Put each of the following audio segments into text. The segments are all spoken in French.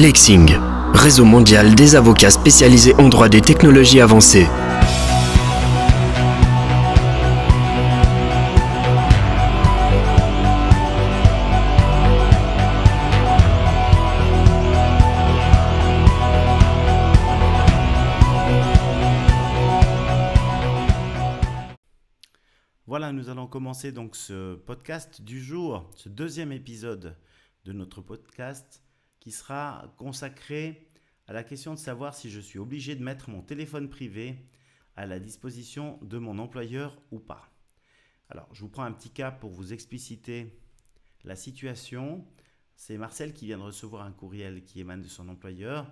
Lexing, réseau mondial des avocats spécialisés en droit des technologies avancées. Voilà, nous allons commencer donc ce podcast du jour, ce deuxième épisode de notre podcast qui sera consacré à la question de savoir si je suis obligé de mettre mon téléphone privé à la disposition de mon employeur ou pas. Alors, je vous prends un petit cas pour vous expliciter la situation. C'est Marcel qui vient de recevoir un courriel qui émane de son employeur.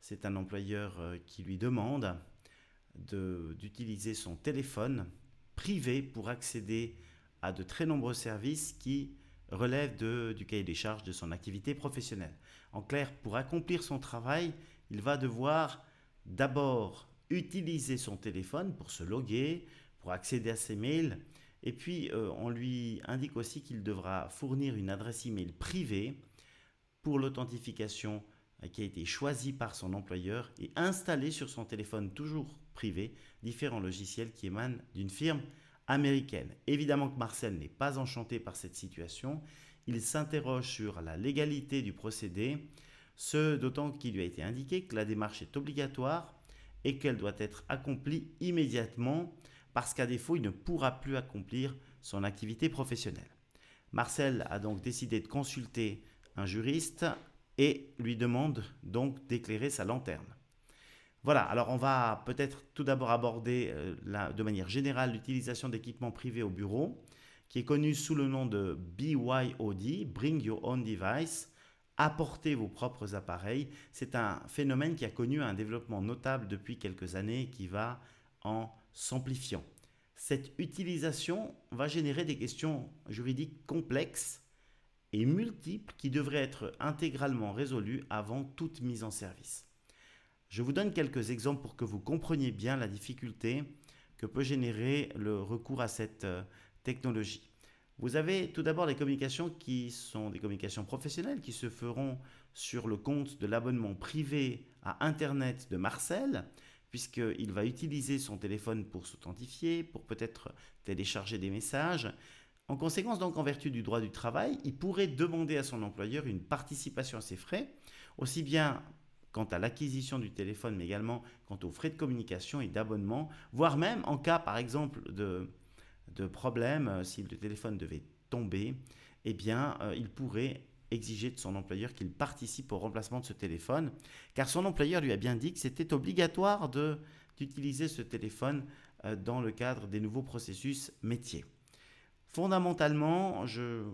C'est un employeur euh, qui lui demande d'utiliser son téléphone privé pour accéder à de très nombreux services qui relèvent du cahier des charges de son activité professionnelle. En clair, pour accomplir son travail, il va devoir d'abord utiliser son téléphone pour se loguer, pour accéder à ses mails, et puis euh, on lui indique aussi qu'il devra fournir une adresse email privée pour l'authentification euh, qui a été choisie par son employeur et installer sur son téléphone toujours privé différents logiciels qui émanent d'une firme américaine. Évidemment que Marcel n'est pas enchanté par cette situation. Il s'interroge sur la légalité du procédé, ce d'autant qu'il lui a été indiqué que la démarche est obligatoire et qu'elle doit être accomplie immédiatement parce qu'à défaut, il ne pourra plus accomplir son activité professionnelle. Marcel a donc décidé de consulter un juriste et lui demande donc d'éclairer sa lanterne. Voilà, alors on va peut-être tout d'abord aborder euh, de manière générale l'utilisation d'équipements privés au bureau, qui est connu sous le nom de BYOD, Bring Your Own Device, apporter vos propres appareils. C'est un phénomène qui a connu un développement notable depuis quelques années qui va en s'amplifiant. Cette utilisation va générer des questions juridiques complexes et multiples qui devraient être intégralement résolues avant toute mise en service. Je vous donne quelques exemples pour que vous compreniez bien la difficulté que peut générer le recours à cette euh, technologie. Vous avez tout d'abord les communications qui sont des communications professionnelles qui se feront sur le compte de l'abonnement privé à Internet de Marcel, puisqu'il va utiliser son téléphone pour s'authentifier, pour peut-être télécharger des messages. En conséquence, donc, en vertu du droit du travail, il pourrait demander à son employeur une participation à ses frais, aussi bien quant à l'acquisition du téléphone, mais également quant aux frais de communication et d'abonnement, voire même en cas, par exemple, de, de problème, euh, si le téléphone devait tomber, eh bien, euh, il pourrait exiger de son employeur qu'il participe au remplacement de ce téléphone, car son employeur lui a bien dit que c'était obligatoire d'utiliser ce téléphone euh, dans le cadre des nouveaux processus métiers. Fondamentalement, je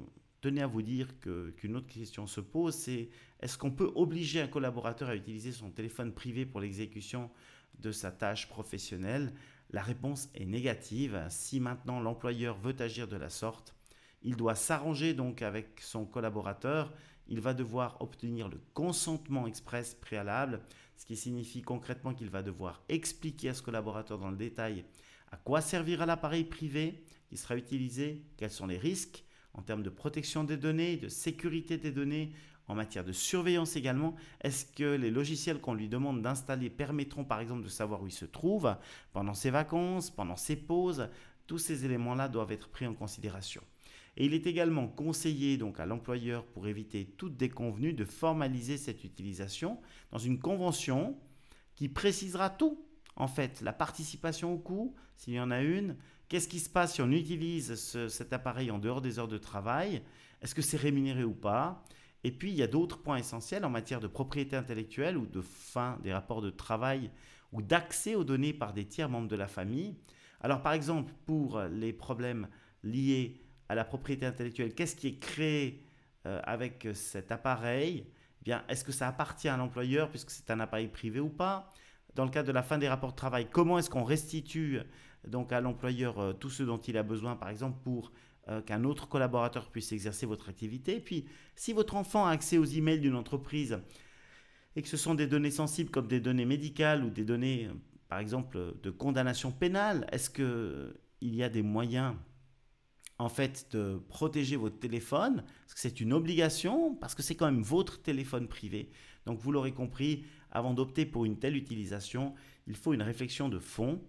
tenais à vous dire qu'une autre question se pose, c'est est-ce qu'on peut obliger un collaborateur à utiliser son téléphone privé pour l'exécution de sa tâche professionnelle? La réponse est négative. Si maintenant l'employeur veut agir de la sorte, il doit s'arranger donc avec son collaborateur. Il va devoir obtenir le consentement express préalable, ce qui signifie concrètement qu'il va devoir expliquer à ce collaborateur dans le détail à quoi servira l'appareil privé qui sera utilisé, quels sont les risques, en termes de protection des données, de sécurité des données, en matière de surveillance également. Est-ce que les logiciels qu'on lui demande d'installer permettront par exemple de savoir où il se trouve pendant ses vacances, pendant ses pauses? Tous ces éléments-là doivent être pris en considération. Et il est également conseillé donc à l'employeur pour éviter toute déconvenue de formaliser cette utilisation dans une convention qui précisera tout. En fait, la participation au coût, s'il y en a une, Qu'est-ce qui se passe si on utilise cet appareil en dehors des heures de travail? Est-ce que c'est rémunéré ou pas? Et puis, il y a d'autres points essentiels en matière de propriété intellectuelle ou de fin des rapports de travail ou d'accès aux données par des tiers membres de la famille. Alors, par exemple, pour les problèmes liés à la propriété intellectuelle, qu'est-ce qui est créé euh, avec cet appareil? Eh Est-ce que ça appartient à l'employeur puisque c'est un appareil privé ou pas? Dans le cadre de la fin des rapports de travail, comment est-ce qu'on restitue donc à l'employeur euh, tout ce dont il a besoin, par exemple, pour euh, qu'un autre collaborateur puisse exercer votre activité? Et puis, si votre enfant a accès aux emails d'une entreprise et que ce sont des données sensibles comme des données médicales ou des données, euh, par exemple, de condamnation pénale, est-ce qu'il y a des moyens en fait de protéger votre téléphone, parce que c'est une obligation, parce que c'est quand même votre téléphone privé. Donc vous l'aurez compris, avant d'opter pour une telle utilisation, il faut une réflexion de fond.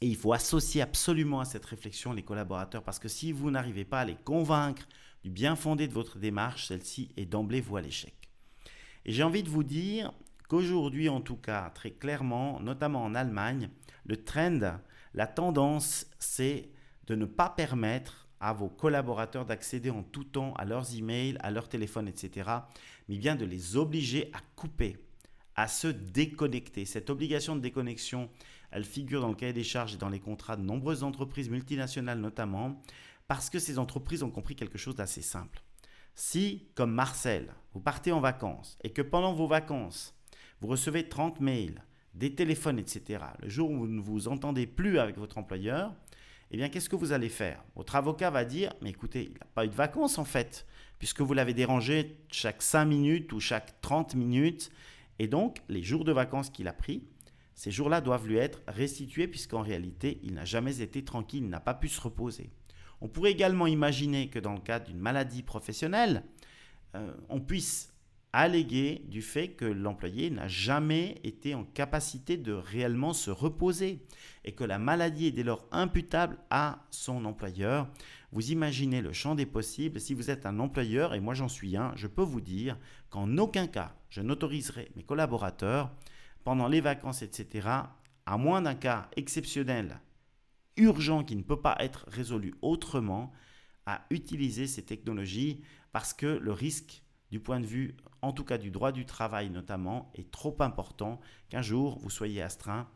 Et il faut associer absolument à cette réflexion les collaborateurs, parce que si vous n'arrivez pas à les convaincre du bien fondé de votre démarche, celle-ci est d'emblée voie à l'échec. Et j'ai envie de vous dire qu'aujourd'hui, en tout cas, très clairement, notamment en Allemagne, le trend, la tendance, c'est de ne pas permettre à vos collaborateurs d'accéder en tout temps à leurs emails, à leur téléphone, etc., mais bien de les obliger à couper, à se déconnecter. Cette obligation de déconnexion, elle figure dans le cahier des charges et dans les contrats de nombreuses entreprises multinationales notamment, parce que ces entreprises ont compris quelque chose d'assez simple. Si, comme Marcel, vous partez en vacances et que pendant vos vacances, vous recevez 30 mails, des téléphones, etc., le jour où vous ne vous entendez plus avec votre employeur, eh bien, qu'est-ce que vous allez faire? Votre avocat va dire, mais écoutez, il n'a pas eu de vacances en fait, puisque vous l'avez dérangé chaque 5 minutes ou chaque 30 minutes. Et donc, les jours de vacances qu'il a pris, ces jours-là doivent lui être restitués, puisqu'en réalité, il n'a jamais été tranquille, il n'a pas pu se reposer. On pourrait également imaginer que dans le cadre d'une maladie professionnelle, euh, on puisse alléguer du fait que l'employé n'a jamais été en capacité de réellement se reposer et que la maladie est dès lors imputable à son employeur. Vous imaginez le champ des possibles. Si vous êtes un employeur, et moi j'en suis un, je peux vous dire qu'en aucun cas je n'autoriserai mes collaborateurs pendant les vacances, etc., à moins d'un cas exceptionnel urgent qui ne peut pas être résolu autrement à utiliser ces technologies parce que le risque du point de vue, en tout cas du droit du travail notamment, est trop important qu'un jour vous soyez astreint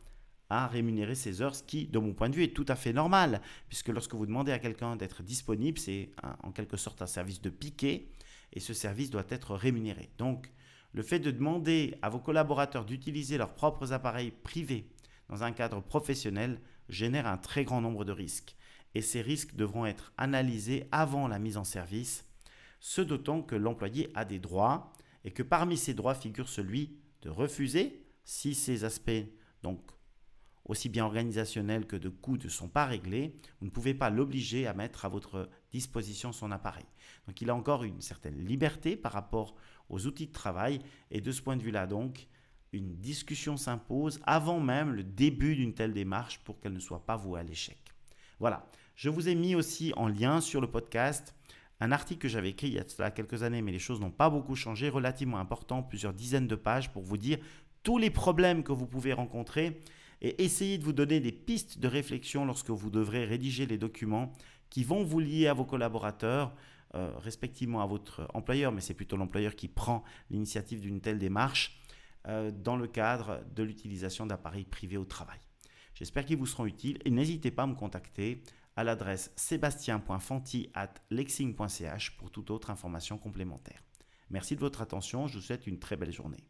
à rémunérer ces heures, ce qui, de mon point de vue, est tout à fait normal, puisque lorsque vous demandez à quelqu'un d'être disponible, c'est en quelque sorte un service de piquet, et ce service doit être rémunéré. Donc, le fait de demander à vos collaborateurs d'utiliser leurs propres appareils privés dans un cadre professionnel génère un très grand nombre de risques. Et ces risques devront être analysés avant la mise en service, ce d'autant que l'employé a des droits et que parmi ces droits figure celui de refuser si ces aspects, donc aussi bien organisationnels que de coûts, ne sont pas réglés, vous ne pouvez pas l'obliger à mettre à votre disposition son appareil. Donc il a encore une certaine liberté par rapport aux outils de travail et de ce point de vue-là donc, une discussion s'impose avant même le début d'une telle démarche pour qu'elle ne soit pas vouée à l'échec. Voilà, je vous ai mis aussi en lien sur le podcast un article que j'avais écrit il y a quelques années, mais les choses n'ont pas beaucoup changé, relativement important, plusieurs dizaines de pages pour vous dire tous les problèmes que vous pouvez rencontrer et essayer de vous donner des pistes de réflexion lorsque vous devrez rédiger les documents qui vont vous lier à vos collaborateurs, euh, respectivement à votre employeur, mais c'est plutôt l'employeur qui prend l'initiative d'une telle démarche euh, dans le cadre de l'utilisation d'appareils privés au travail. J'espère qu'ils vous seront utiles et n'hésitez pas à me contacter à l'adresse sébastien.fanti@lexing.ch pour toute autre information complémentaire. Merci de votre attention, je vous souhaite une très belle journée.